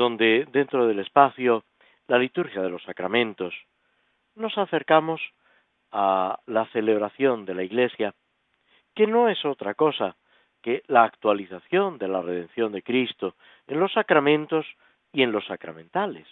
donde dentro del espacio la liturgia de los sacramentos nos acercamos a la celebración de la Iglesia, que no es otra cosa que la actualización de la redención de Cristo en los sacramentos y en los sacramentales,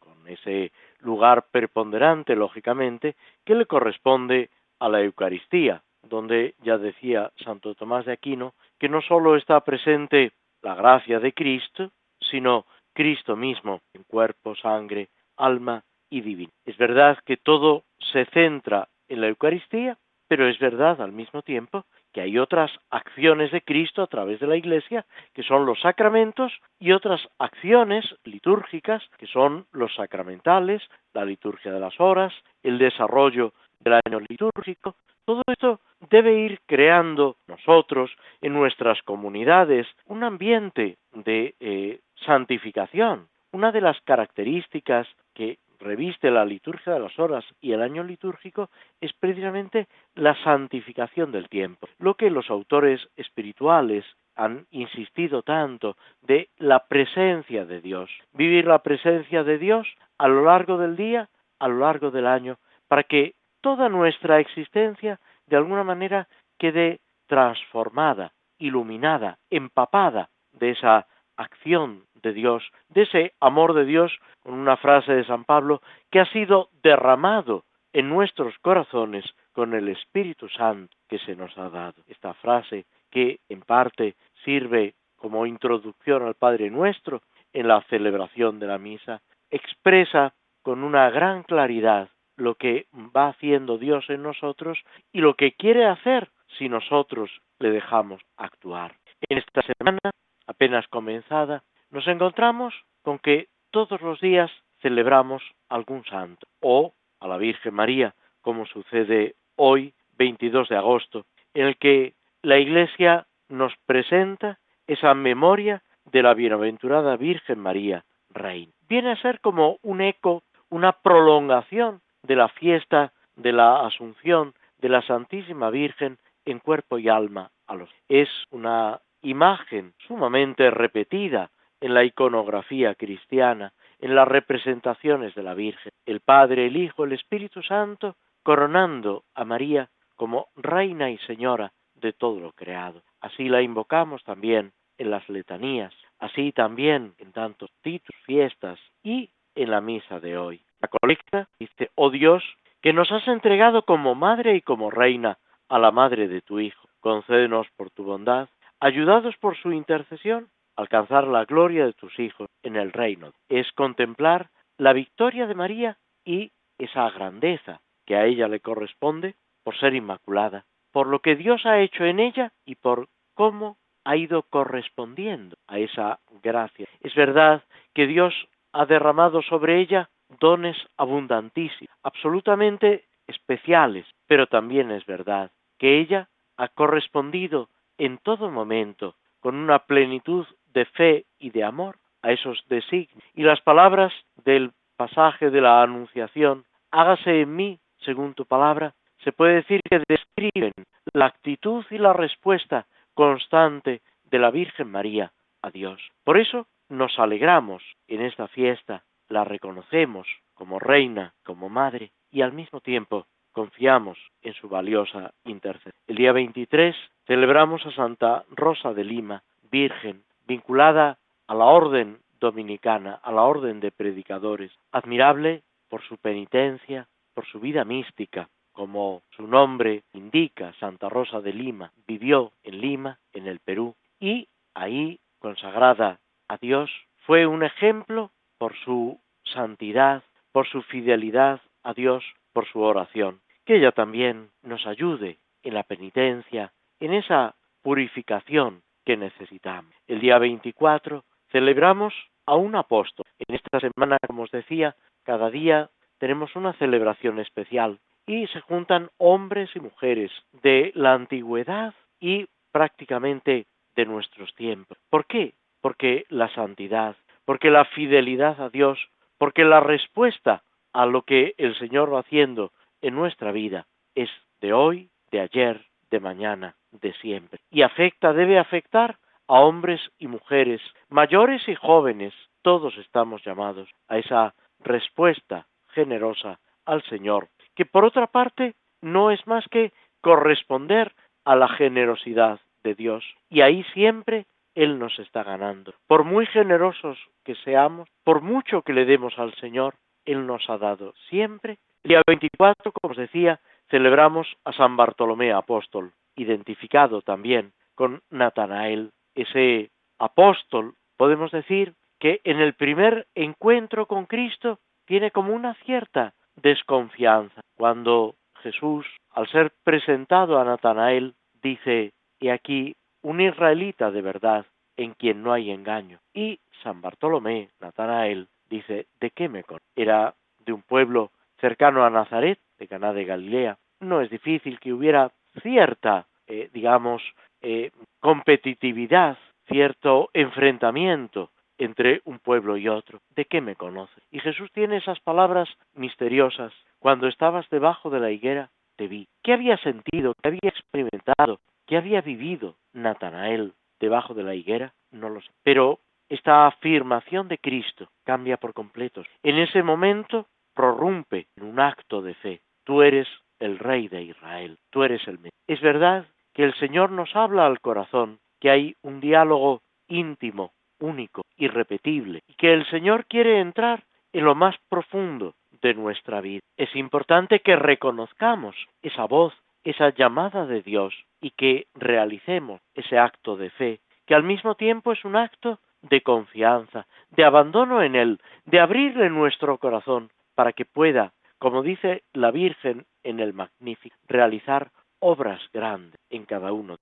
con ese lugar preponderante, lógicamente, que le corresponde a la Eucaristía, donde ya decía Santo Tomás de Aquino que no sólo está presente la gracia de Cristo, sino Cristo mismo en cuerpo, sangre, alma y divino. Es verdad que todo se centra en la Eucaristía, pero es verdad al mismo tiempo que hay otras acciones de Cristo a través de la Iglesia, que son los sacramentos, y otras acciones litúrgicas, que son los sacramentales, la liturgia de las horas, el desarrollo del año litúrgico. Todo esto debe ir creando nosotros en nuestras comunidades un ambiente de eh, santificación. Una de las características que reviste la liturgia de las horas y el año litúrgico es precisamente la santificación del tiempo, lo que los autores espirituales han insistido tanto de la presencia de Dios, vivir la presencia de Dios a lo largo del día, a lo largo del año, para que toda nuestra existencia de alguna manera quede transformada, iluminada, empapada de esa acción de Dios, de ese amor de Dios, con una frase de San Pablo, que ha sido derramado en nuestros corazones con el Espíritu Santo que se nos ha dado. Esta frase que en parte sirve como introducción al Padre Nuestro en la celebración de la misa, expresa con una gran claridad lo que va haciendo Dios en nosotros y lo que quiere hacer si nosotros le dejamos actuar. En esta semana apenas comenzada, nos encontramos con que todos los días celebramos algún santo o a la Virgen María, como sucede hoy, 22 de agosto, en el que la Iglesia nos presenta esa memoria de la bienaventurada Virgen María, Reina. Viene a ser como un eco, una prolongación de la fiesta de la Asunción de la Santísima Virgen en cuerpo y alma a los. Es una imagen sumamente repetida en la iconografía cristiana, en las representaciones de la Virgen, el Padre, el Hijo, el Espíritu Santo, coronando a María como Reina y Señora de todo lo creado. Así la invocamos también en las letanías, así también en tantos títulos, fiestas y en la misa de hoy. La colecta dice, oh Dios, que nos has entregado como madre y como reina a la madre de tu Hijo. Concédenos por tu bondad ayudados por su intercesión, alcanzar la gloria de tus hijos en el reino. Es contemplar la victoria de María y esa grandeza que a ella le corresponde por ser inmaculada, por lo que Dios ha hecho en ella y por cómo ha ido correspondiendo a esa gracia. Es verdad que Dios ha derramado sobre ella dones abundantísimos, absolutamente especiales, pero también es verdad que ella ha correspondido en todo momento, con una plenitud de fe y de amor a esos designios. Y las palabras del pasaje de la Anunciación, hágase en mí según tu palabra, se puede decir que describen la actitud y la respuesta constante de la Virgen María a Dios. Por eso nos alegramos en esta fiesta, la reconocemos como reina, como madre, y al mismo tiempo confiamos en su valiosa intercesión. El día 23 celebramos a Santa Rosa de Lima, Virgen, vinculada a la orden dominicana, a la orden de predicadores, admirable por su penitencia, por su vida mística, como su nombre indica, Santa Rosa de Lima, vivió en Lima, en el Perú, y ahí, consagrada a Dios, fue un ejemplo por su santidad, por su fidelidad a Dios, por su oración. Que ella también nos ayude en la penitencia, en esa purificación que necesitamos. El día 24 celebramos a un apóstol. En esta semana, como os decía, cada día tenemos una celebración especial y se juntan hombres y mujeres de la antigüedad y prácticamente de nuestros tiempos. ¿Por qué? Porque la santidad, porque la fidelidad a Dios, porque la respuesta a lo que el Señor va haciendo en nuestra vida es de hoy, de ayer, de mañana, de siempre. Y afecta, debe afectar a hombres y mujeres, mayores y jóvenes, todos estamos llamados a esa respuesta generosa al Señor, que por otra parte no es más que corresponder a la generosidad de Dios. Y ahí siempre Él nos está ganando. Por muy generosos que seamos, por mucho que le demos al Señor, Él nos ha dado siempre. Día 24, como os decía, celebramos a San Bartolomé Apóstol, identificado también con Natanael, ese apóstol, podemos decir que en el primer encuentro con Cristo tiene como una cierta desconfianza. Cuando Jesús, al ser presentado a Natanael, dice, he aquí un israelita de verdad, en quien no hay engaño. Y San Bartolomé, Natanael, dice, ¿de qué me conoce? Era de un pueblo cercano a Nazaret, de Caná de Galilea. No es difícil que hubiera cierta, eh, digamos, eh, competitividad, cierto enfrentamiento entre un pueblo y otro. ¿De qué me conoce? Y Jesús tiene esas palabras misteriosas. Cuando estabas debajo de la higuera, te vi. ¿Qué había sentido? ¿Qué había experimentado? ¿Qué había vivido Natanael debajo de la higuera? No lo sé. Pero esta afirmación de Cristo cambia por completo. En ese momento prorrumpe en un acto de fe. Tú eres el rey de Israel, tú eres el Mesías. Es verdad que el Señor nos habla al corazón, que hay un diálogo íntimo único, irrepetible, y que el Señor quiere entrar en lo más profundo de nuestra vida. Es importante que reconozcamos esa voz, esa llamada de Dios y que realicemos ese acto de fe, que al mismo tiempo es un acto de confianza, de abandono en Él, de abrirle nuestro corazón para que pueda, como dice la Virgen en el Magnífico, realizar obras grandes en cada uno.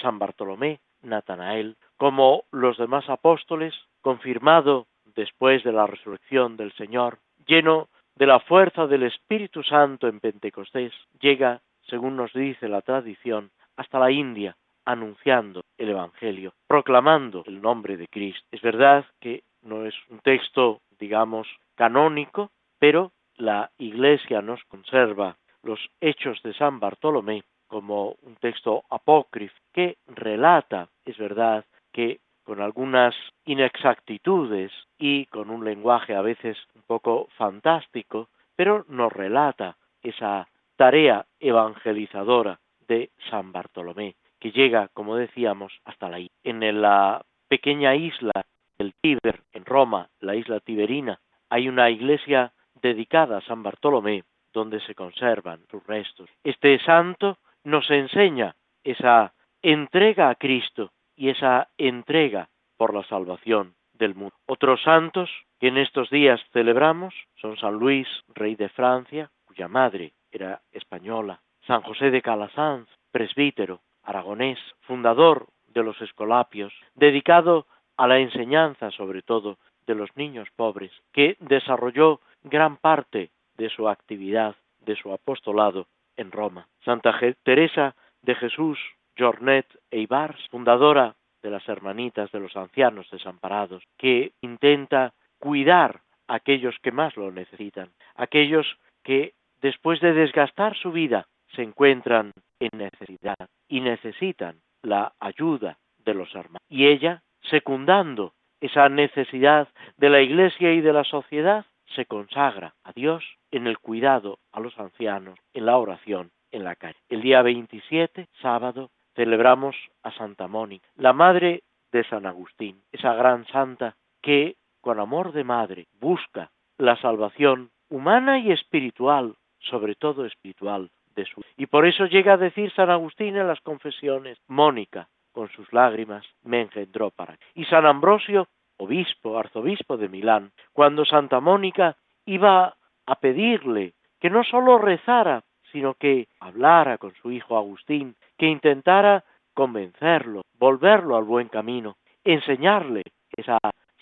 San Bartolomé, Natanael, como los demás apóstoles, confirmado después de la resurrección del Señor, lleno de la fuerza del Espíritu Santo en Pentecostés, llega, según nos dice la tradición, hasta la India, anunciando el Evangelio, proclamando el nombre de Cristo. Es verdad que no es un texto, digamos, canónico, pero la Iglesia nos conserva los hechos de San Bartolomé como un texto apócrifo que relata, es verdad, que con algunas inexactitudes y con un lenguaje a veces un poco fantástico, pero nos relata esa tarea evangelizadora de San Bartolomé, que llega, como decíamos, hasta la en la pequeña isla del Tíber, en Roma, la isla tiberina, hay una iglesia dedicada a San Bartolomé, donde se conservan sus restos. Este santo nos enseña esa entrega a Cristo y esa entrega por la salvación del mundo. Otros santos que en estos días celebramos son San Luis, rey de Francia, cuya madre era española, San José de Calasanz, presbítero, aragonés, fundador de los escolapios, dedicado a la enseñanza sobre todo de los niños pobres, que desarrolló gran parte de su actividad, de su apostolado en Roma. Santa Teresa de Jesús Jornet Eibars, fundadora de las Hermanitas de los Ancianos Desamparados, que intenta cuidar a aquellos que más lo necesitan, aquellos que después de desgastar su vida se encuentran en necesidad y necesitan la ayuda de los hermanos. Y ella, secundando esa necesidad de la Iglesia y de la sociedad, se consagra a Dios en el cuidado a los ancianos, en la oración, en la calle. El día 27, sábado, celebramos a Santa Mónica, la madre de San Agustín, esa gran santa que, con amor de madre, busca la salvación humana y espiritual, sobre todo espiritual, de su. Y por eso llega a decir San Agustín en las confesiones, Mónica, con sus lágrimas, me engendró para. Y San Ambrosio obispo, arzobispo de Milán, cuando Santa Mónica iba a pedirle que no sólo rezara, sino que hablara con su hijo Agustín, que intentara convencerlo, volverlo al buen camino, enseñarle esa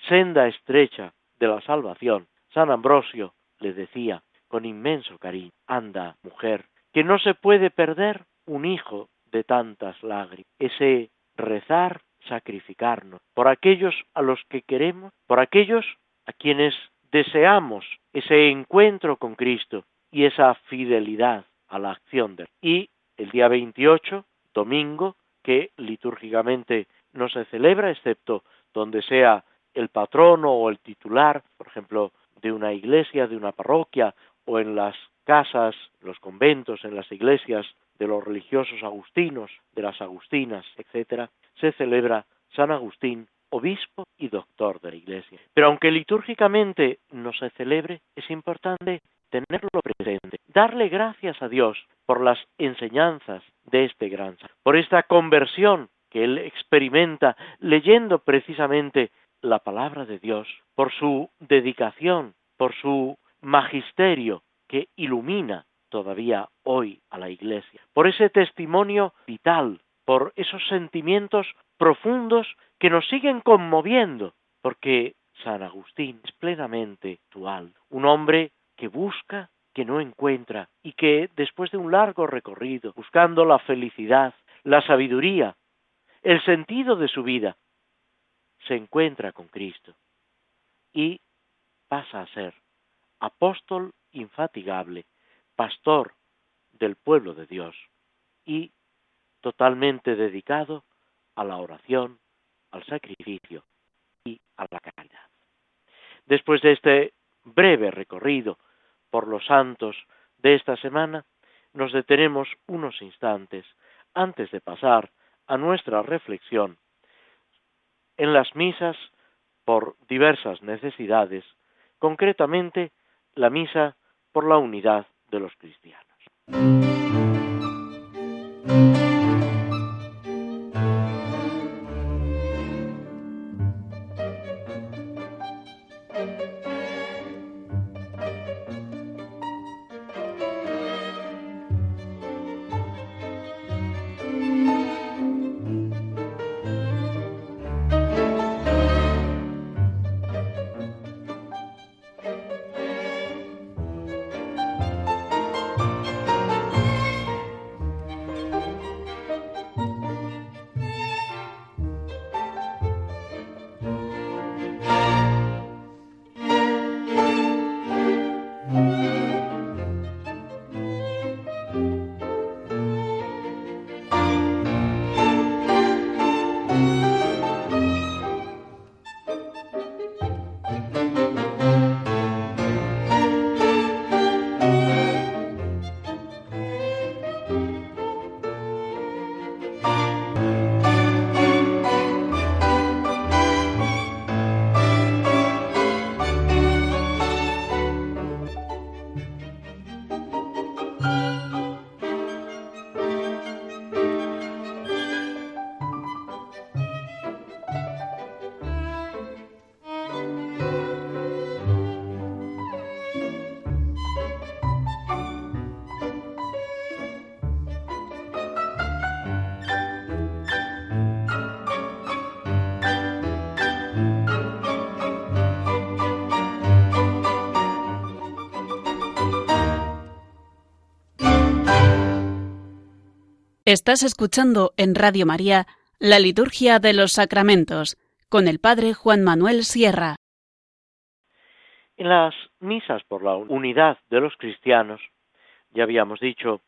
senda estrecha de la salvación, San Ambrosio le decía con inmenso cariño, anda, mujer, que no se puede perder un hijo de tantas lágrimas, ese rezar, sacrificarnos, por aquellos a los que queremos, por aquellos a quienes deseamos ese encuentro con Cristo y esa fidelidad a la acción de él. Y el día 28, domingo, que litúrgicamente no se celebra, excepto donde sea el patrono o el titular, por ejemplo, de una iglesia, de una parroquia, o en las casas, los conventos, en las iglesias de los religiosos agustinos, de las agustinas, etc., se celebra San Agustín, obispo y doctor de la iglesia. Pero aunque litúrgicamente no se celebre, es importante tenerlo presente, darle gracias a Dios por las enseñanzas de este gran por esta conversión que él experimenta leyendo precisamente la palabra de Dios, por su dedicación, por su magisterio que ilumina todavía hoy a la Iglesia, por ese testimonio vital, por esos sentimientos profundos que nos siguen conmoviendo, porque San Agustín es plenamente actual, un hombre que busca, que no encuentra, y que después de un largo recorrido, buscando la felicidad, la sabiduría, el sentido de su vida, se encuentra con Cristo y pasa a ser apóstol infatigable, pastor del pueblo de Dios y totalmente dedicado a la oración, al sacrificio y a la caridad. Después de este breve recorrido por los santos de esta semana, nos detenemos unos instantes antes de pasar a nuestra reflexión en las misas por diversas necesidades, concretamente la misa por la unidad de los cristianos. Estás escuchando en Radio María la Liturgia de los Sacramentos con el Padre Juan Manuel Sierra. En las misas por la unidad de los cristianos, ya habíamos dicho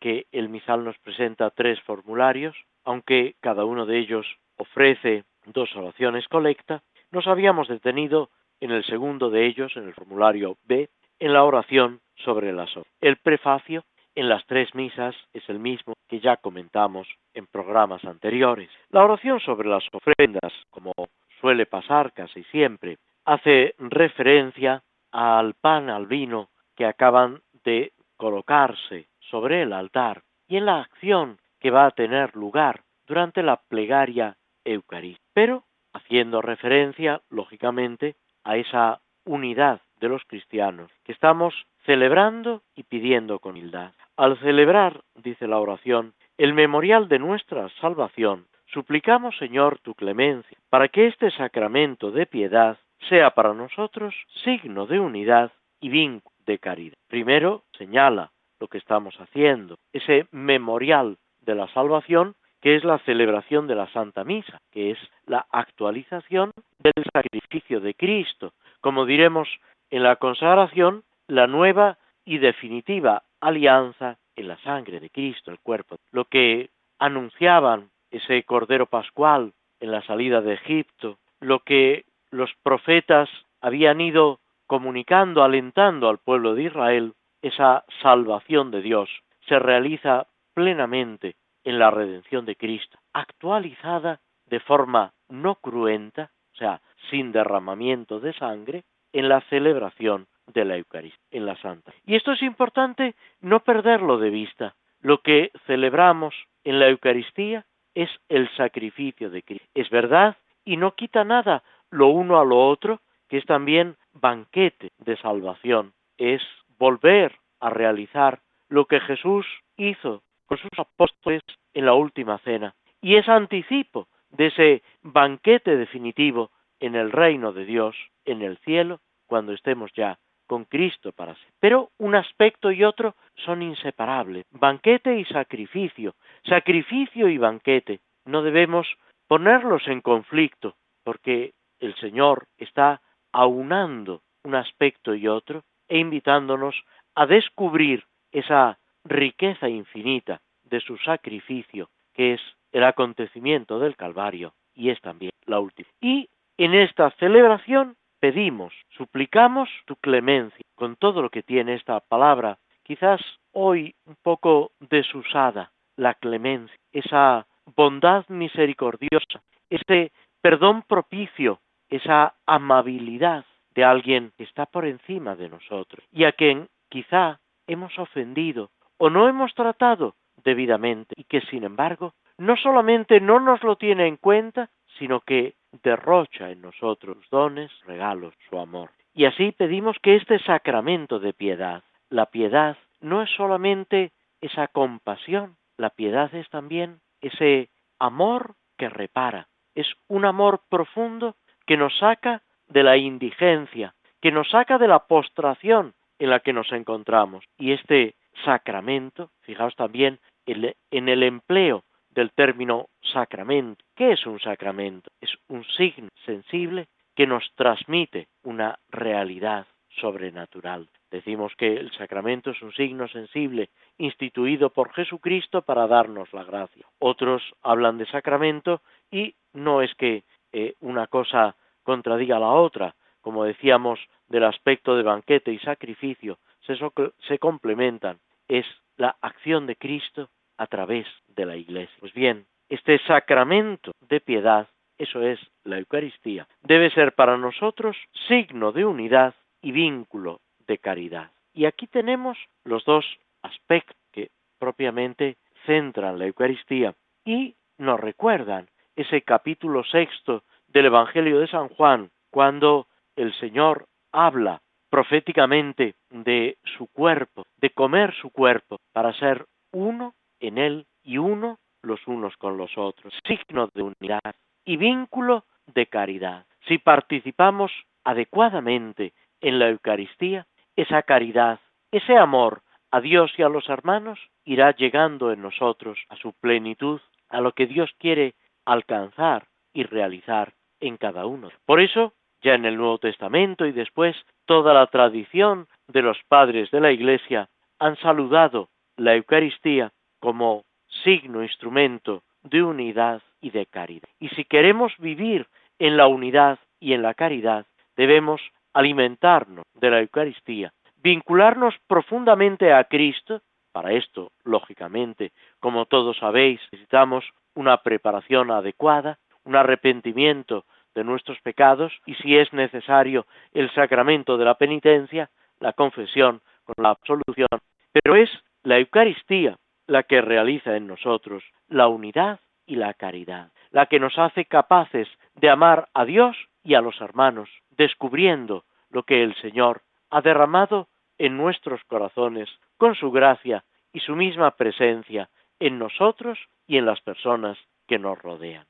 que el misal nos presenta tres formularios, aunque cada uno de ellos ofrece dos oraciones colecta, nos habíamos detenido en el segundo de ellos, en el formulario B, en la oración sobre la sol. El prefacio en las tres misas es el mismo que ya comentamos en programas anteriores. La oración sobre las ofrendas, como suele pasar casi siempre, hace referencia al pan, al vino que acaban de colocarse sobre el altar y en la acción que va a tener lugar durante la plegaria eucarística, pero haciendo referencia, lógicamente, a esa unidad de los cristianos que estamos celebrando y pidiendo con humildad. Al celebrar, dice la oración, el memorial de nuestra salvación, suplicamos, Señor, tu clemencia, para que este sacramento de piedad sea para nosotros signo de unidad y vínculo de caridad. Primero, señala lo que estamos haciendo, ese memorial de la salvación que es la celebración de la Santa Misa, que es la actualización del sacrificio de Cristo, como diremos en la consagración, la nueva y definitiva alianza en la sangre de Cristo, el cuerpo. Lo que anunciaban ese Cordero Pascual en la salida de Egipto, lo que los profetas habían ido comunicando, alentando al pueblo de Israel, esa salvación de Dios se realiza plenamente en la redención de Cristo, actualizada de forma no cruenta, o sea, sin derramamiento de sangre, en la celebración de la Eucaristía, en la Santa. Y esto es importante no perderlo de vista. Lo que celebramos en la Eucaristía es el sacrificio de Cristo. Es verdad y no quita nada lo uno a lo otro, que es también banquete de salvación. Es volver a realizar lo que Jesús hizo con sus apóstoles en la última cena. Y es anticipo de ese banquete definitivo en el reino de Dios, en el cielo, cuando estemos ya con Cristo para sí. Pero un aspecto y otro son inseparables. Banquete y sacrificio. Sacrificio y banquete. No debemos ponerlos en conflicto, porque el Señor está aunando un aspecto y otro e invitándonos a descubrir esa riqueza infinita de su sacrificio, que es el acontecimiento del Calvario y es también la última. Y en esta celebración pedimos, suplicamos tu clemencia. Con todo lo que tiene esta palabra, quizás hoy un poco desusada, la clemencia, esa bondad misericordiosa, ese perdón propicio, esa amabilidad de alguien que está por encima de nosotros y a quien quizá hemos ofendido o no hemos tratado debidamente y que sin embargo no solamente no nos lo tiene en cuenta, sino que derrocha en nosotros dones, regalos, su amor. Y así pedimos que este sacramento de piedad, la piedad no es solamente esa compasión, la piedad es también ese amor que repara, es un amor profundo que nos saca de la indigencia, que nos saca de la postración en la que nos encontramos. Y este sacramento, fijaos también en el empleo del término sacramento. ¿Qué es un sacramento? Es un signo sensible que nos transmite una realidad sobrenatural. Decimos que el sacramento es un signo sensible instituido por Jesucristo para darnos la gracia. Otros hablan de sacramento y no es que eh, una cosa contradiga a la otra, como decíamos del aspecto de banquete y sacrificio, se complementan. Es la acción de Cristo a través de la Iglesia. Pues bien, este sacramento de piedad, eso es la Eucaristía, debe ser para nosotros signo de unidad y vínculo de caridad. Y aquí tenemos los dos aspectos que propiamente centran la Eucaristía y nos recuerdan ese capítulo sexto del Evangelio de San Juan, cuando el Señor habla proféticamente de su cuerpo, de comer su cuerpo para ser uno en él y uno los unos con los otros, signo de unidad y vínculo de caridad. Si participamos adecuadamente en la Eucaristía, esa caridad, ese amor a Dios y a los hermanos irá llegando en nosotros a su plenitud, a lo que Dios quiere alcanzar y realizar en cada uno. Por eso, ya en el Nuevo Testamento y después, toda la tradición de los padres de la Iglesia han saludado la Eucaristía como signo, instrumento de unidad y de caridad. Y si queremos vivir en la unidad y en la caridad, debemos alimentarnos de la Eucaristía, vincularnos profundamente a Cristo. Para esto, lógicamente, como todos sabéis, necesitamos una preparación adecuada, un arrepentimiento de nuestros pecados y, si es necesario, el sacramento de la penitencia, la confesión con la absolución. Pero es la Eucaristía la que realiza en nosotros la unidad y la caridad, la que nos hace capaces de amar a Dios y a los hermanos, descubriendo lo que el Señor ha derramado en nuestros corazones con su gracia y su misma presencia en nosotros y en las personas que nos rodean.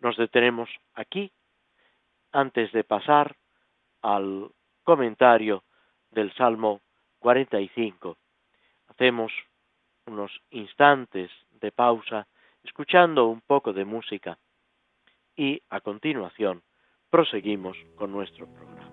Nos detenemos aquí antes de pasar al comentario del Salmo 45. Hacemos unos instantes de pausa escuchando un poco de música y a continuación proseguimos con nuestro programa.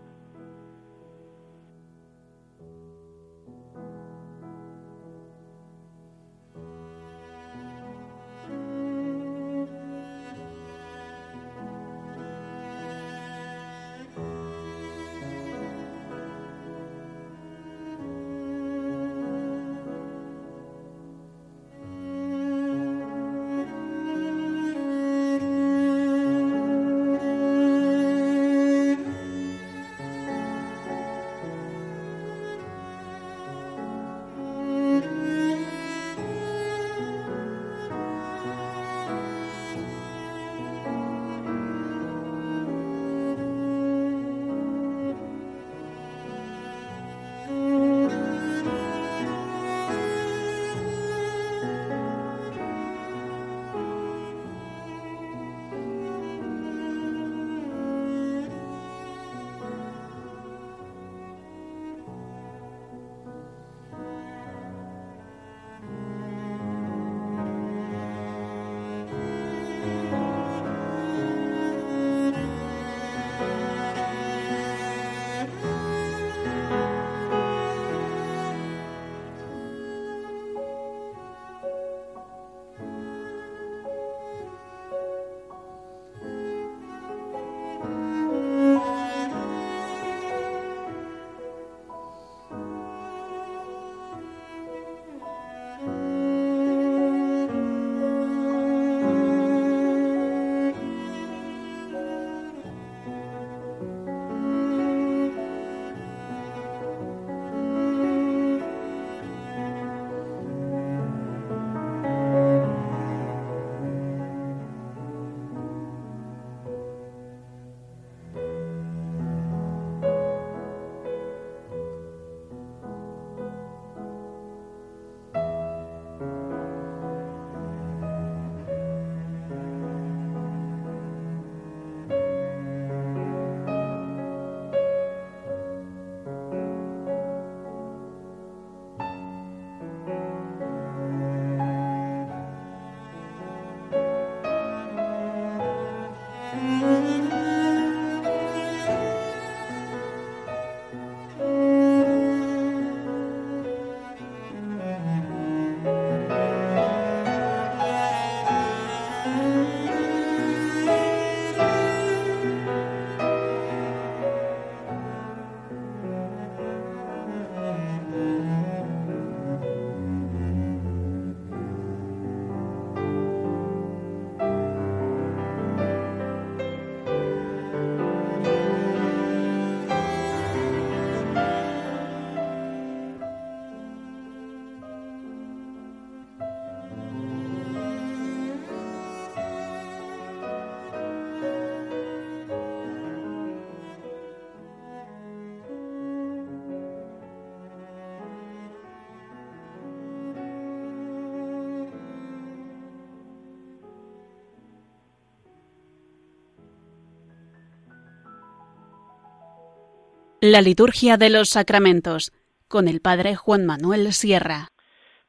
La liturgia de los sacramentos con el Padre Juan Manuel Sierra.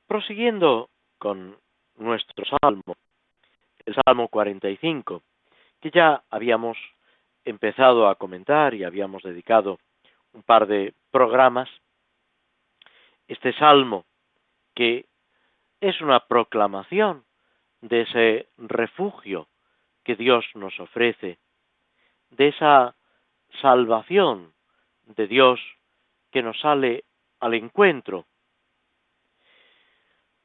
Prosiguiendo con nuestro salmo, el Salmo 45, que ya habíamos empezado a comentar y habíamos dedicado un par de programas, este salmo que es una proclamación de ese refugio que Dios nos ofrece, de esa salvación de Dios que nos sale al encuentro.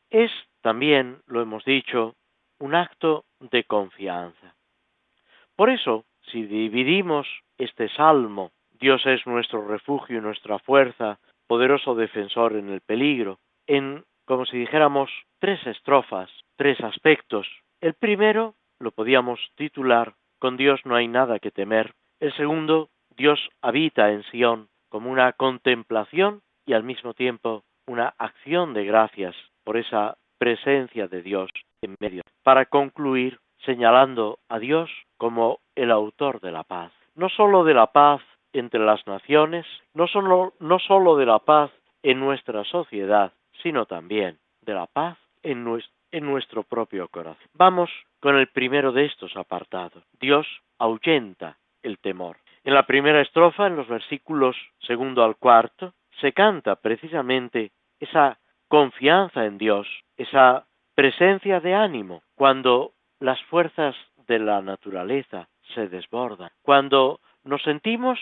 Es también, lo hemos dicho, un acto de confianza. Por eso, si dividimos este salmo, Dios es nuestro refugio y nuestra fuerza, poderoso defensor en el peligro, en, como si dijéramos, tres estrofas, tres aspectos. El primero lo podíamos titular Con Dios no hay nada que temer. El segundo, Dios habita en Sión como una contemplación y al mismo tiempo una acción de gracias por esa presencia de Dios en medio, para concluir señalando a Dios como el autor de la paz. No sólo de la paz entre las naciones, no sólo, no de la paz en nuestra sociedad, sino también de la paz en en nuestro propio corazón. Vamos con el primero de estos apartados. Dios ahuyenta el temor. En la primera estrofa, en los versículos segundo al cuarto, se canta precisamente esa confianza en Dios, esa presencia de ánimo, cuando las fuerzas de la naturaleza se desbordan, cuando nos sentimos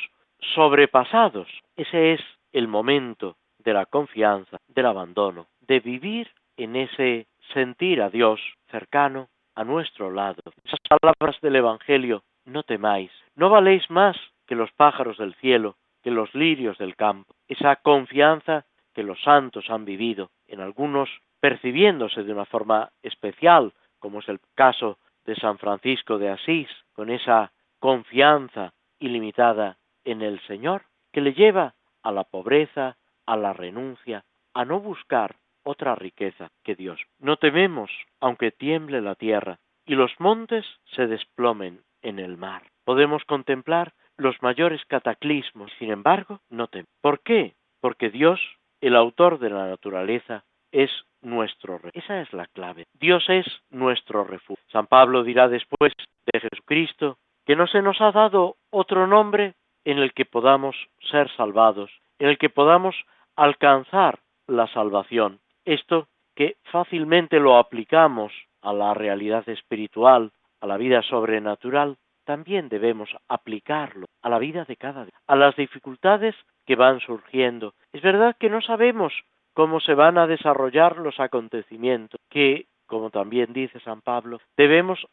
sobrepasados. Ese es el momento de la confianza, del abandono, de vivir en ese sentir a Dios cercano a nuestro lado. Esas palabras del Evangelio, no temáis, no valéis más que los pájaros del cielo, que los lirios del campo. Esa confianza que los santos han vivido, en algunos percibiéndose de una forma especial, como es el caso de San Francisco de Asís, con esa confianza ilimitada en el Señor, que le lleva a la pobreza, a la renuncia, a no buscar otra riqueza que Dios. No tememos, aunque tiemble la tierra y los montes se desplomen en el mar. Podemos contemplar los mayores cataclismos, sin embargo, no tememos. ¿Por qué? Porque Dios, el autor de la naturaleza, es nuestro rey. Esa es la clave. Dios es nuestro refugio. San Pablo dirá después de Jesucristo que no se nos ha dado otro nombre en el que podamos ser salvados, en el que podamos alcanzar la salvación. Esto que fácilmente lo aplicamos a la realidad espiritual, a la vida sobrenatural, también debemos aplicarlo a la vida de cada día, a las dificultades que van surgiendo. Es verdad que no sabemos cómo se van a desarrollar los acontecimientos, que, como también dice San Pablo, debemos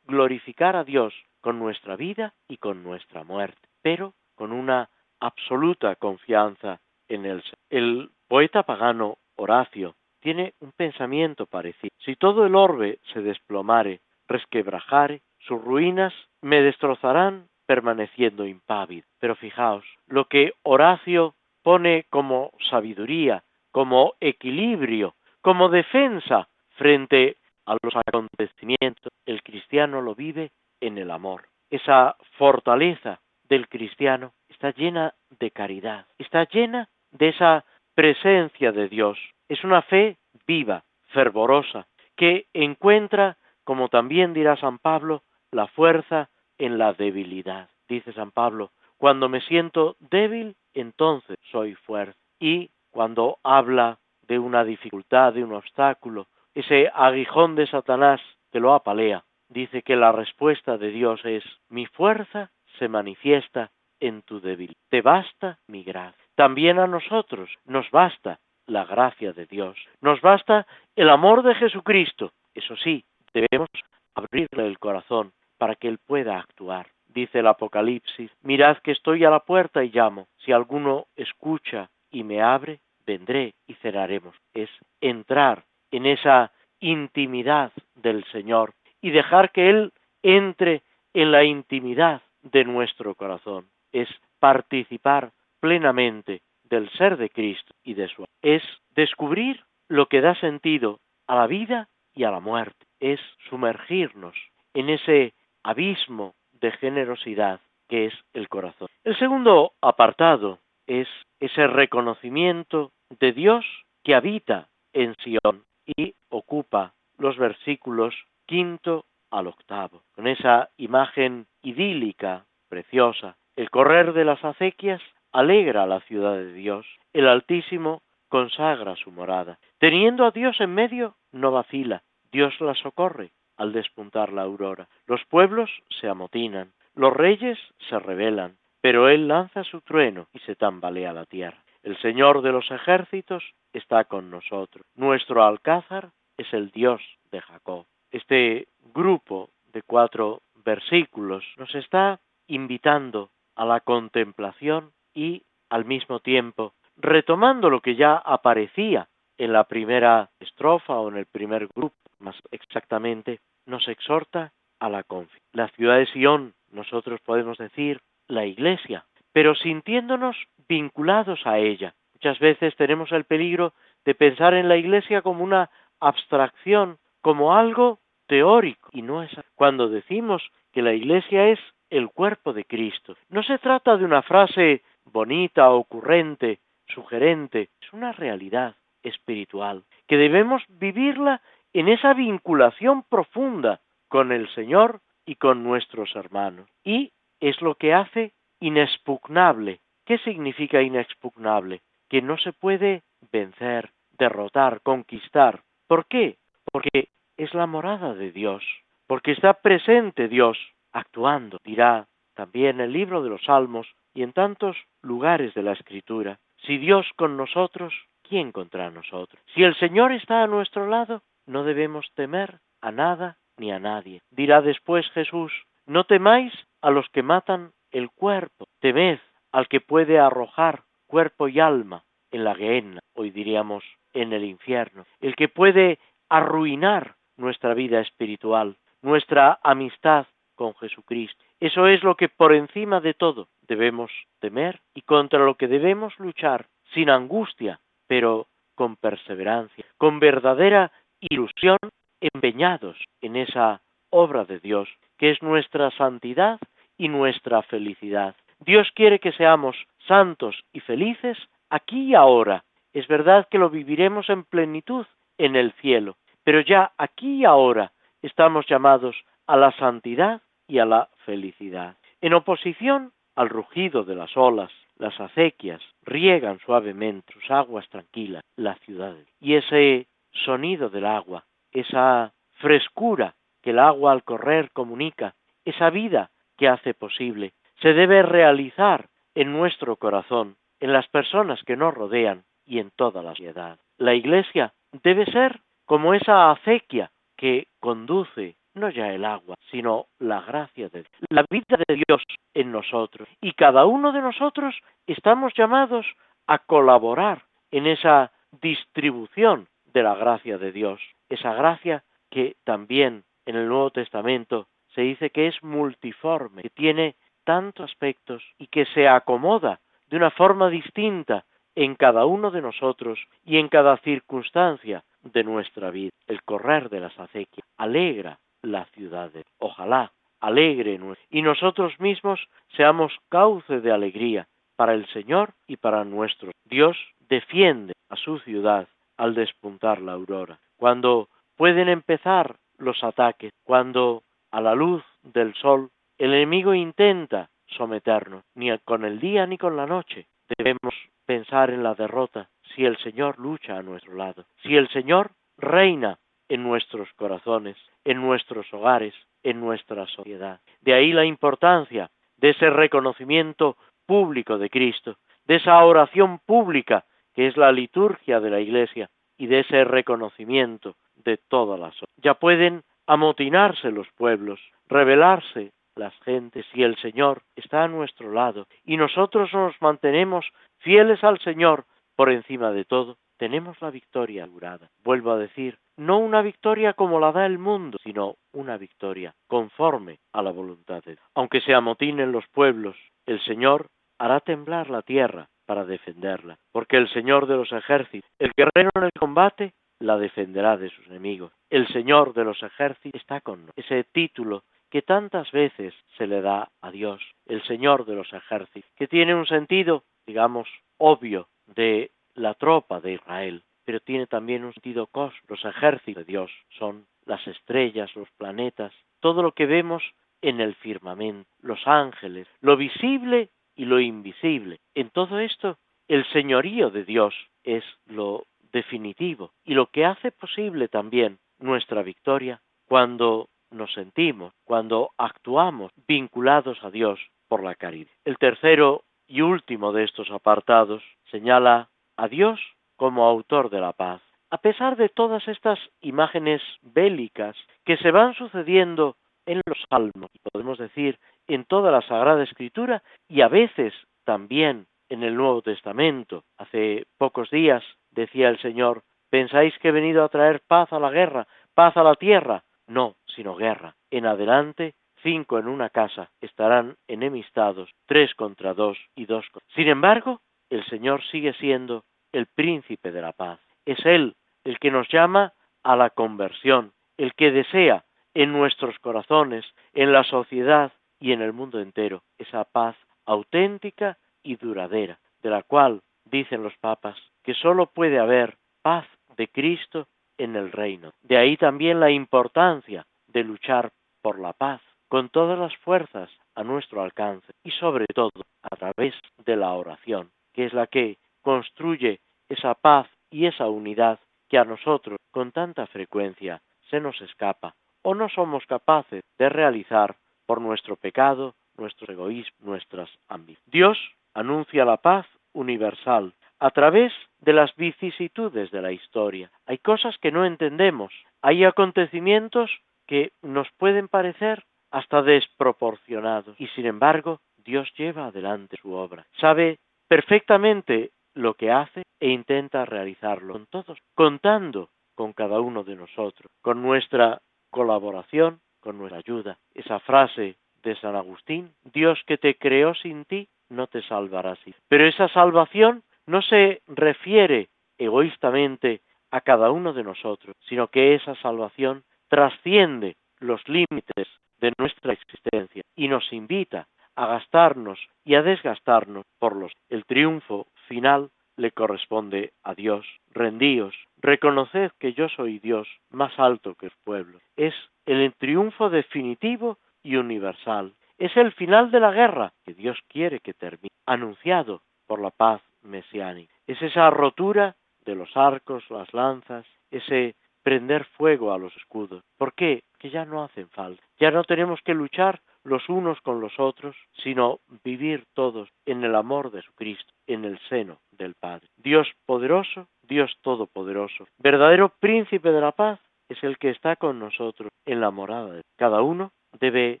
glorificar a Dios con nuestra vida y con nuestra muerte, pero con una absoluta confianza en él. El poeta pagano Horacio tiene un pensamiento parecido. Si todo el orbe se desplomare, resquebrajare, sus ruinas me destrozarán permaneciendo impávido. Pero fijaos, lo que Horacio pone como sabiduría, como equilibrio, como defensa frente a los acontecimientos, el cristiano lo vive en el amor. Esa fortaleza del cristiano está llena de caridad, está llena de esa presencia de Dios. Es una fe viva, fervorosa, que encuentra, como también dirá San Pablo, la fuerza en la debilidad. Dice San Pablo, cuando me siento débil, entonces soy fuerte. Y cuando habla de una dificultad, de un obstáculo, ese aguijón de Satanás que lo apalea, dice que la respuesta de Dios es, mi fuerza se manifiesta en tu debilidad. Te basta mi gracia. También a nosotros nos basta la gracia de Dios. Nos basta el amor de Jesucristo. Eso sí, debemos abrirle el corazón para que Él pueda actuar. Dice el Apocalipsis, mirad que estoy a la puerta y llamo. Si alguno escucha y me abre, vendré y cerraremos. Es entrar en esa intimidad del Señor y dejar que Él entre en la intimidad de nuestro corazón. Es participar plenamente del ser de Cristo y de su es descubrir lo que da sentido a la vida y a la muerte, es sumergirnos en ese abismo de generosidad que es el corazón. El segundo apartado es ese reconocimiento de Dios que habita en Sion y ocupa los versículos quinto al octavo, con esa imagen idílica, preciosa. El correr de las acequias alegra a la ciudad de Dios, el Altísimo consagra su morada. Teniendo a Dios en medio, no vacila, Dios la socorre al despuntar la aurora. Los pueblos se amotinan, los reyes se rebelan, pero Él lanza su trueno y se tambalea la tierra. El Señor de los ejércitos está con nosotros. Nuestro alcázar es el Dios de Jacob. Este grupo de cuatro versículos nos está invitando a la contemplación y al mismo tiempo retomando lo que ya aparecía en la primera estrofa o en el primer grupo, más exactamente, nos exhorta a la confianza. La ciudad de Sion, nosotros podemos decir la iglesia, pero sintiéndonos vinculados a ella. Muchas veces tenemos el peligro de pensar en la iglesia como una abstracción, como algo teórico y no es cuando decimos que la Iglesia es el cuerpo de Cristo. No se trata de una frase bonita, ocurrente, sugerente, es una realidad espiritual que debemos vivirla en esa vinculación profunda con el Señor y con nuestros hermanos. Y es lo que hace inexpugnable. ¿Qué significa inexpugnable? Que no se puede vencer, derrotar, conquistar. ¿Por qué? Porque es la morada de Dios, porque está presente Dios actuando, dirá también el libro de los Salmos y en tantos lugares de la Escritura. Si Dios con nosotros, ¿quién contra nosotros? Si el Señor está a nuestro lado, no debemos temer a nada ni a nadie. Dirá después Jesús, no temáis a los que matan el cuerpo, temed al que puede arrojar cuerpo y alma en la gehenna, hoy diríamos en el infierno, el que puede arruinar nuestra vida espiritual, nuestra amistad con Jesucristo. Eso es lo que por encima de todo debemos temer y contra lo que debemos luchar sin angustia, pero con perseverancia, con verdadera ilusión, empeñados en esa obra de Dios, que es nuestra santidad y nuestra felicidad. Dios quiere que seamos santos y felices aquí y ahora. Es verdad que lo viviremos en plenitud en el cielo, pero ya aquí y ahora estamos llamados a la santidad y a la felicidad. En oposición al rugido de las olas, las acequias riegan suavemente sus aguas tranquilas las ciudades. Y ese sonido del agua, esa frescura que el agua al correr comunica, esa vida que hace posible, se debe realizar en nuestro corazón, en las personas que nos rodean y en toda la sociedad. La Iglesia debe ser como esa acequia que conduce no ya el agua, sino la gracia de Dios, la vida de Dios en nosotros. Y cada uno de nosotros estamos llamados a colaborar en esa distribución de la gracia de Dios, esa gracia que también en el Nuevo Testamento se dice que es multiforme, que tiene tantos aspectos y que se acomoda de una forma distinta en cada uno de nosotros y en cada circunstancia de nuestra vida. El correr de las acequias alegra las ciudades. Ojalá alegre y nosotros mismos seamos cauce de alegría para el Señor y para nuestro. Dios defiende a su ciudad al despuntar la aurora. Cuando pueden empezar los ataques, cuando a la luz del sol el enemigo intenta someternos, ni con el día ni con la noche. Debemos pensar en la derrota si el Señor lucha a nuestro lado, si el Señor reina en nuestros corazones, en nuestros hogares, en nuestra sociedad. De ahí la importancia de ese reconocimiento público de Cristo, de esa oración pública que es la liturgia de la Iglesia y de ese reconocimiento de todas las Ya pueden amotinarse los pueblos, rebelarse las gentes y el Señor está a nuestro lado y nosotros nos mantenemos fieles al Señor por encima de todo, tenemos la victoria asegurada. Vuelvo a decir, no una victoria como la da el mundo, sino una victoria conforme a la voluntad de Dios. Aunque se amotinen los pueblos, el Señor hará temblar la tierra para defenderla, porque el Señor de los ejércitos, el guerrero en el combate, la defenderá de sus enemigos. El Señor de los ejércitos está con nosotros. Ese título que tantas veces se le da a Dios, el Señor de los ejércitos, que tiene un sentido, digamos, obvio de la tropa de Israel, pero tiene también un sentido cosmos. Los ejércitos de Dios son las estrellas, los planetas, todo lo que vemos en el firmamento, los ángeles, lo visible y lo invisible. En todo esto, el señorío de Dios es lo definitivo y lo que hace posible también nuestra victoria cuando nos sentimos, cuando actuamos vinculados a Dios por la caridad. El tercero y último de estos apartados señala a Dios como autor de la paz. A pesar de todas estas imágenes bélicas que se van sucediendo en los salmos, podemos decir en toda la Sagrada Escritura y a veces también en el Nuevo Testamento. Hace pocos días decía el Señor, ¿pensáis que he venido a traer paz a la guerra, paz a la tierra? No, sino guerra. En adelante, cinco en una casa estarán enemistados, tres contra dos y dos contra. Sin embargo, el Señor sigue siendo el príncipe de la paz. Es Él el que nos llama a la conversión, el que desea en nuestros corazones, en la sociedad y en el mundo entero, esa paz auténtica y duradera, de la cual dicen los papas que sólo puede haber paz de Cristo en el reino. De ahí también la importancia de luchar por la paz con todas las fuerzas a nuestro alcance y sobre todo a través de la oración, que es la que construye esa paz y esa unidad que a nosotros con tanta frecuencia se nos escapa o no somos capaces de realizar por nuestro pecado, nuestro egoísmo, nuestras ambiciones. Dios anuncia la paz universal a través de las vicisitudes de la historia. Hay cosas que no entendemos, hay acontecimientos que nos pueden parecer hasta desproporcionados y sin embargo Dios lleva adelante su obra. Sabe perfectamente lo que hace e intenta realizarlo con todos, contando con cada uno de nosotros, con nuestra colaboración, con nuestra ayuda. Esa frase de San Agustín, Dios que te creó sin ti, no te salvará así. Pero esa salvación no se refiere egoístamente a cada uno de nosotros, sino que esa salvación trasciende los límites de nuestra existencia y nos invita a gastarnos y a desgastarnos por los. El triunfo final le corresponde a Dios. Rendíos, reconoced que yo soy Dios más alto que el pueblo. Es el triunfo definitivo y universal. Es el final de la guerra que Dios quiere que termine, anunciado por la paz mesiánica. Es esa rotura de los arcos, las lanzas, ese prender fuego a los escudos. ¿Por qué? Que ya no hacen falta. Ya no tenemos que luchar los unos con los otros, sino vivir todos en el amor de Jesucristo, en el seno del Padre. Dios poderoso, Dios todopoderoso, verdadero príncipe de la paz, es el que está con nosotros en la morada. De Cada uno debe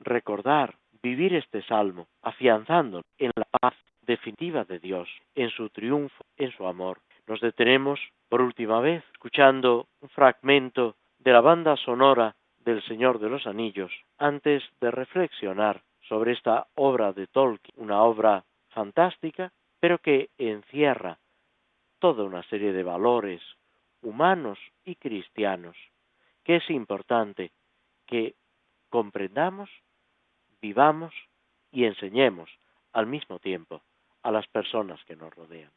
recordar, vivir este salmo, afianzando en la paz definitiva de Dios, en su triunfo, en su amor. Nos detenemos por última vez escuchando un fragmento de la banda sonora del Señor de los Anillos antes de reflexionar sobre esta obra de Tolkien, una obra fantástica, pero que encierra toda una serie de valores humanos y cristianos que es importante que comprendamos, vivamos y enseñemos al mismo tiempo a las personas que nos rodean.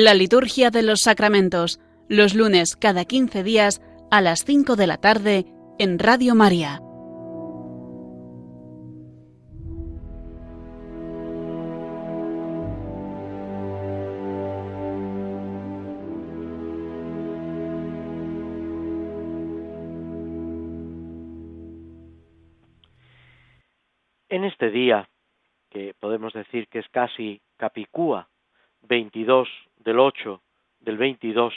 La liturgia de los sacramentos, los lunes cada 15 días a las 5 de la tarde en Radio María. En este día, que podemos decir que es casi Capicúa, 22 del 8 del 22,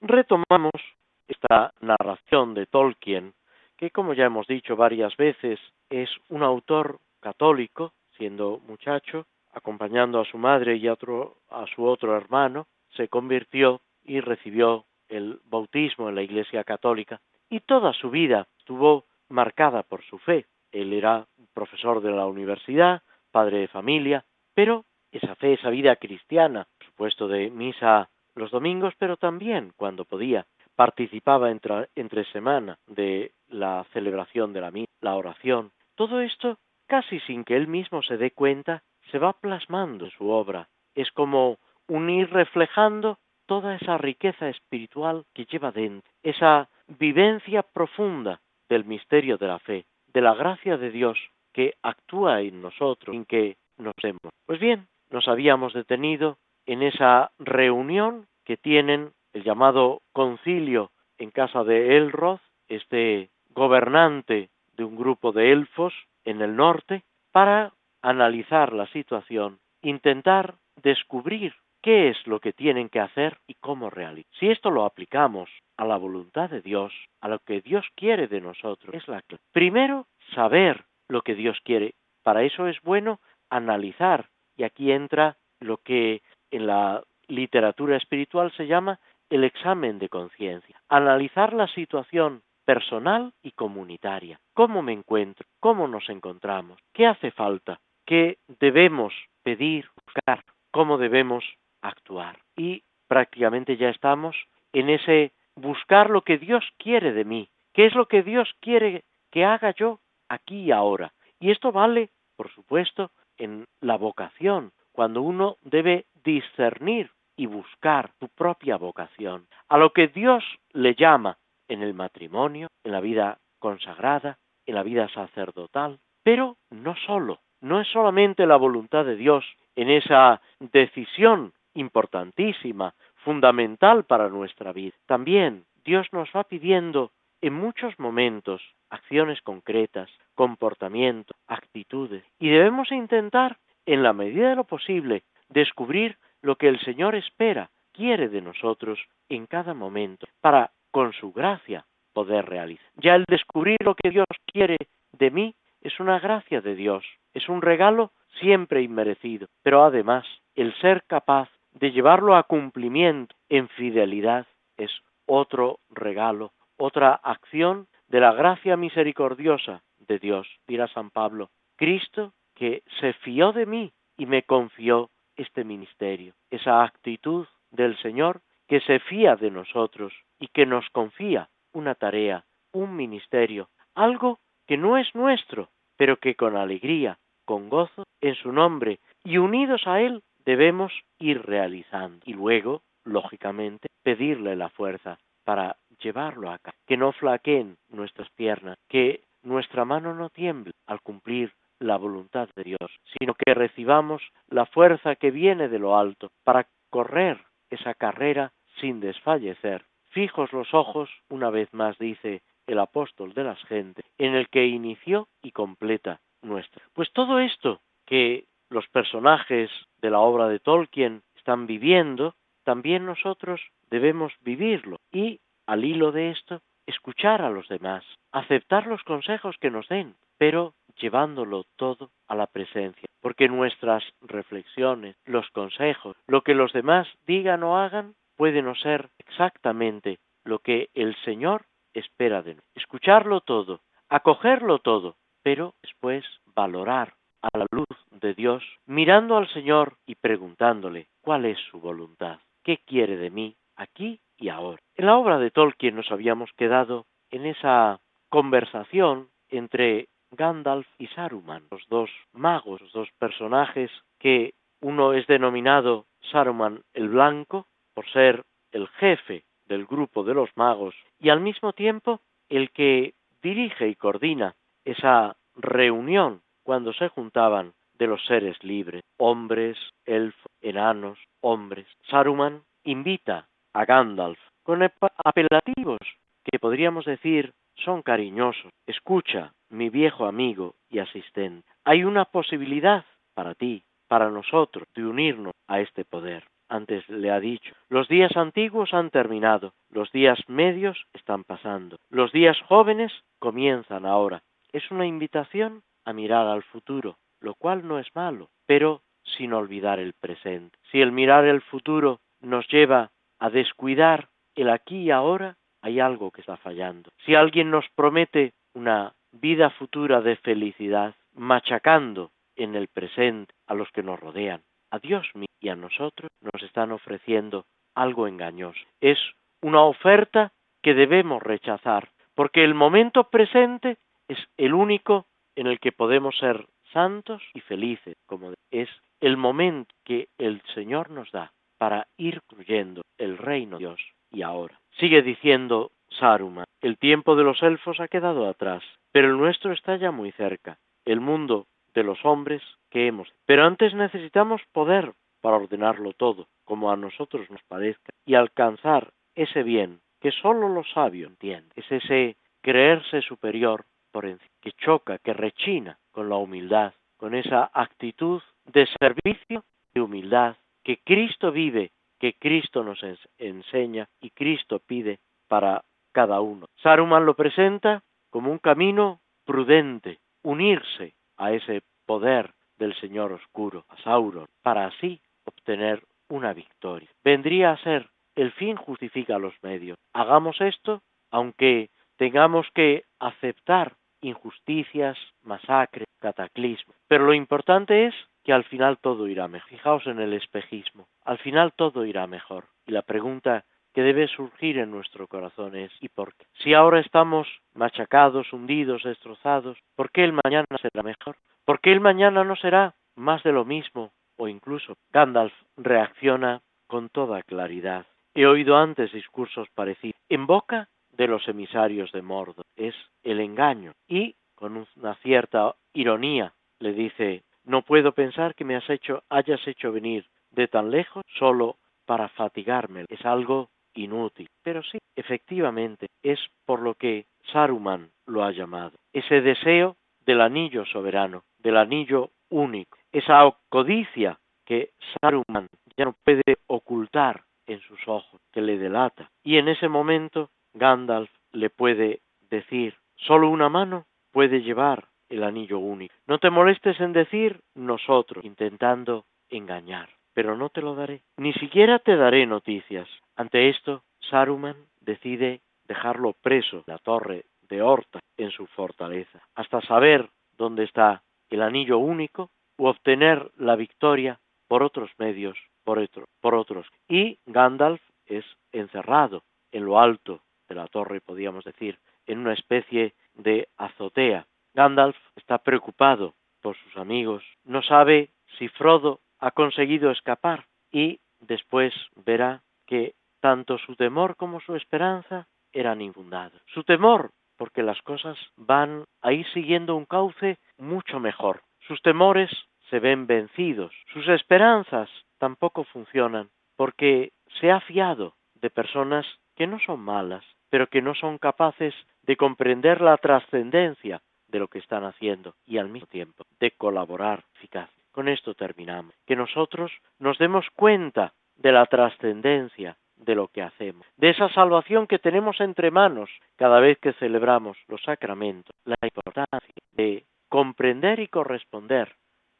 retomamos esta narración de Tolkien, que como ya hemos dicho varias veces, es un autor católico, siendo muchacho, acompañando a su madre y a, otro, a su otro hermano, se convirtió y recibió el bautismo en la Iglesia Católica, y toda su vida estuvo marcada por su fe. Él era profesor de la universidad, padre de familia, pero esa fe, esa vida cristiana, por supuesto de misa los domingos, pero también cuando podía, participaba entre, entre semana de la celebración de la misa, la oración. Todo esto, casi sin que él mismo se dé cuenta, se va plasmando en su obra. Es como unir reflejando toda esa riqueza espiritual que lleva dentro, esa vivencia profunda del misterio de la fe, de la gracia de Dios que actúa en nosotros, sin que nos demos. Pues bien, nos habíamos detenido en esa reunión que tienen el llamado concilio en casa de Elroth, este gobernante de un grupo de elfos en el norte, para analizar la situación, intentar descubrir qué es lo que tienen que hacer y cómo realizar. Si esto lo aplicamos a la voluntad de Dios, a lo que Dios quiere de nosotros, es la clave. Primero, saber lo que Dios quiere. Para eso es bueno analizar, y aquí entra lo que en la literatura espiritual se llama el examen de conciencia. Analizar la situación personal y comunitaria. ¿Cómo me encuentro? ¿Cómo nos encontramos? ¿Qué hace falta? ¿Qué debemos pedir, buscar? ¿Cómo debemos actuar? Y prácticamente ya estamos en ese buscar lo que Dios quiere de mí. ¿Qué es lo que Dios quiere que haga yo aquí y ahora? Y esto vale, por supuesto, en la vocación, cuando uno debe discernir y buscar su propia vocación, a lo que Dios le llama en el matrimonio, en la vida consagrada, en la vida sacerdotal, pero no solo, no es solamente la voluntad de Dios en esa decisión importantísima, fundamental para nuestra vida. También Dios nos va pidiendo en muchos momentos acciones concretas, comportamiento, actitudes, y debemos intentar, en la medida de lo posible, descubrir lo que el Señor espera, quiere de nosotros en cada momento, para, con su gracia, poder realizar. Ya el descubrir lo que Dios quiere de mí es una gracia de Dios, es un regalo siempre inmerecido, pero además el ser capaz de llevarlo a cumplimiento en fidelidad es otro regalo, otra acción de la gracia misericordiosa de Dios, dirá San Pablo. Cristo que se fió de mí y me confió este ministerio, esa actitud del Señor que se fía de nosotros y que nos confía una tarea, un ministerio, algo que no es nuestro, pero que con alegría, con gozo, en su nombre y unidos a Él debemos ir realizando. Y luego, lógicamente, pedirle la fuerza para llevarlo a cabo, que no flaqueen nuestras piernas, que nuestra mano no tiemble al cumplir la voluntad de Dios, sino que recibamos la fuerza que viene de lo alto para correr esa carrera sin desfallecer. Fijos los ojos, una vez más dice el apóstol de las gentes, en el que inició y completa nuestra. Pues todo esto que los personajes de la obra de Tolkien están viviendo, también nosotros debemos vivirlo y, al hilo de esto, escuchar a los demás, aceptar los consejos que nos den, pero llevándolo todo a la presencia, porque nuestras reflexiones, los consejos, lo que los demás digan o hagan, puede no ser exactamente lo que el Señor espera de nosotros. Escucharlo todo, acogerlo todo, pero después valorar a la luz de Dios, mirando al Señor y preguntándole cuál es su voluntad, qué quiere de mí aquí y ahora. En la obra de Tolkien nos habíamos quedado en esa conversación entre Gandalf y Saruman, los dos magos, los dos personajes que uno es denominado Saruman el Blanco, por ser el jefe del grupo de los magos y al mismo tiempo el que dirige y coordina esa reunión cuando se juntaban de los seres libres, hombres, elfos, enanos, hombres. Saruman invita a Gandalf con apelativos que podríamos decir son cariñosos. Escucha, mi viejo amigo y asistente, hay una posibilidad para ti, para nosotros, de unirnos a este poder. Antes le ha dicho, los días antiguos han terminado, los días medios están pasando, los días jóvenes comienzan ahora. Es una invitación a mirar al futuro, lo cual no es malo, pero sin olvidar el presente. Si el mirar el futuro nos lleva a descuidar el aquí y ahora, hay algo que está fallando. Si alguien nos promete una vida futura de felicidad, machacando en el presente a los que nos rodean, a Dios y a nosotros nos están ofreciendo algo engañoso. Es una oferta que debemos rechazar, porque el momento presente es el único en el que podemos ser santos y felices, como es el momento que el Señor nos da para ir construyendo el reino de Dios y ahora. Sigue diciendo Saruma, el tiempo de los elfos ha quedado atrás, pero el nuestro está ya muy cerca. El mundo de los hombres que hemos. Pero antes necesitamos poder para ordenarlo todo, como a nosotros nos parezca, y alcanzar ese bien que sólo los sabios entienden. Es ese creerse superior por encima, que choca, que rechina con la humildad, con esa actitud de servicio y humildad que Cristo vive, que Cristo nos enseña y Cristo pide para cada uno. Saruman lo presenta como un camino prudente, unirse a ese poder del Señor Oscuro, a Sauron, para así obtener una victoria. Vendría a ser el fin justifica los medios. Hagamos esto aunque tengamos que aceptar injusticias, masacres, cataclismos. Pero lo importante es que al final todo irá mejor. Fijaos en el espejismo. Al final todo irá mejor. Y la pregunta que debe surgir en nuestro corazón es ¿y por qué? Si ahora estamos machacados, hundidos, destrozados, ¿por qué el mañana será mejor? ¿Por qué el mañana no será más de lo mismo o incluso Gandalf reacciona con toda claridad. He oído antes discursos parecidos. En boca de los emisarios de Mordor es el engaño y con una cierta ironía le dice no puedo pensar que me has hecho, hayas hecho venir de tan lejos solo para fatigarme. Es algo inútil. Pero sí, efectivamente, es por lo que Saruman lo ha llamado. Ese deseo del anillo soberano, del anillo único, esa codicia que Saruman ya no puede ocultar en sus ojos, que le delata. Y en ese momento Gandalf le puede decir, solo una mano puede llevar el anillo único. No te molestes en decir nosotros, intentando engañar, pero no te lo daré. Ni siquiera te daré noticias. Ante esto, Saruman decide dejarlo preso en la torre de Horta en su fortaleza, hasta saber dónde está el anillo único u obtener la victoria por otros medios, por, por otros. Y Gandalf es encerrado en lo alto de la torre, podríamos decir, en una especie de azotea. Gandalf está preocupado por sus amigos, no sabe si Frodo ha conseguido escapar y después verá que tanto su temor como su esperanza eran infundados. Su temor porque las cosas van a ir siguiendo un cauce mucho mejor. Sus temores se ven vencidos, sus esperanzas tampoco funcionan, porque se ha fiado de personas que no son malas, pero que no son capaces de comprender la trascendencia de lo que están haciendo y al mismo tiempo de colaborar eficaz. Con esto terminamos. Que nosotros nos demos cuenta de la trascendencia de lo que hacemos, de esa salvación que tenemos entre manos cada vez que celebramos los sacramentos, la importancia de comprender y corresponder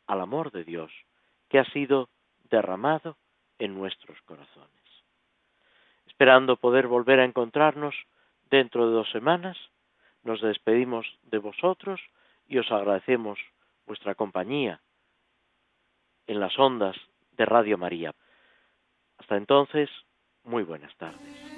al amor de Dios que ha sido derramado en nuestros corazones. Esperando poder volver a encontrarnos dentro de dos semanas, nos despedimos de vosotros y os agradecemos vuestra compañía en las ondas de Radio María. Hasta entonces, muy buenas tardes.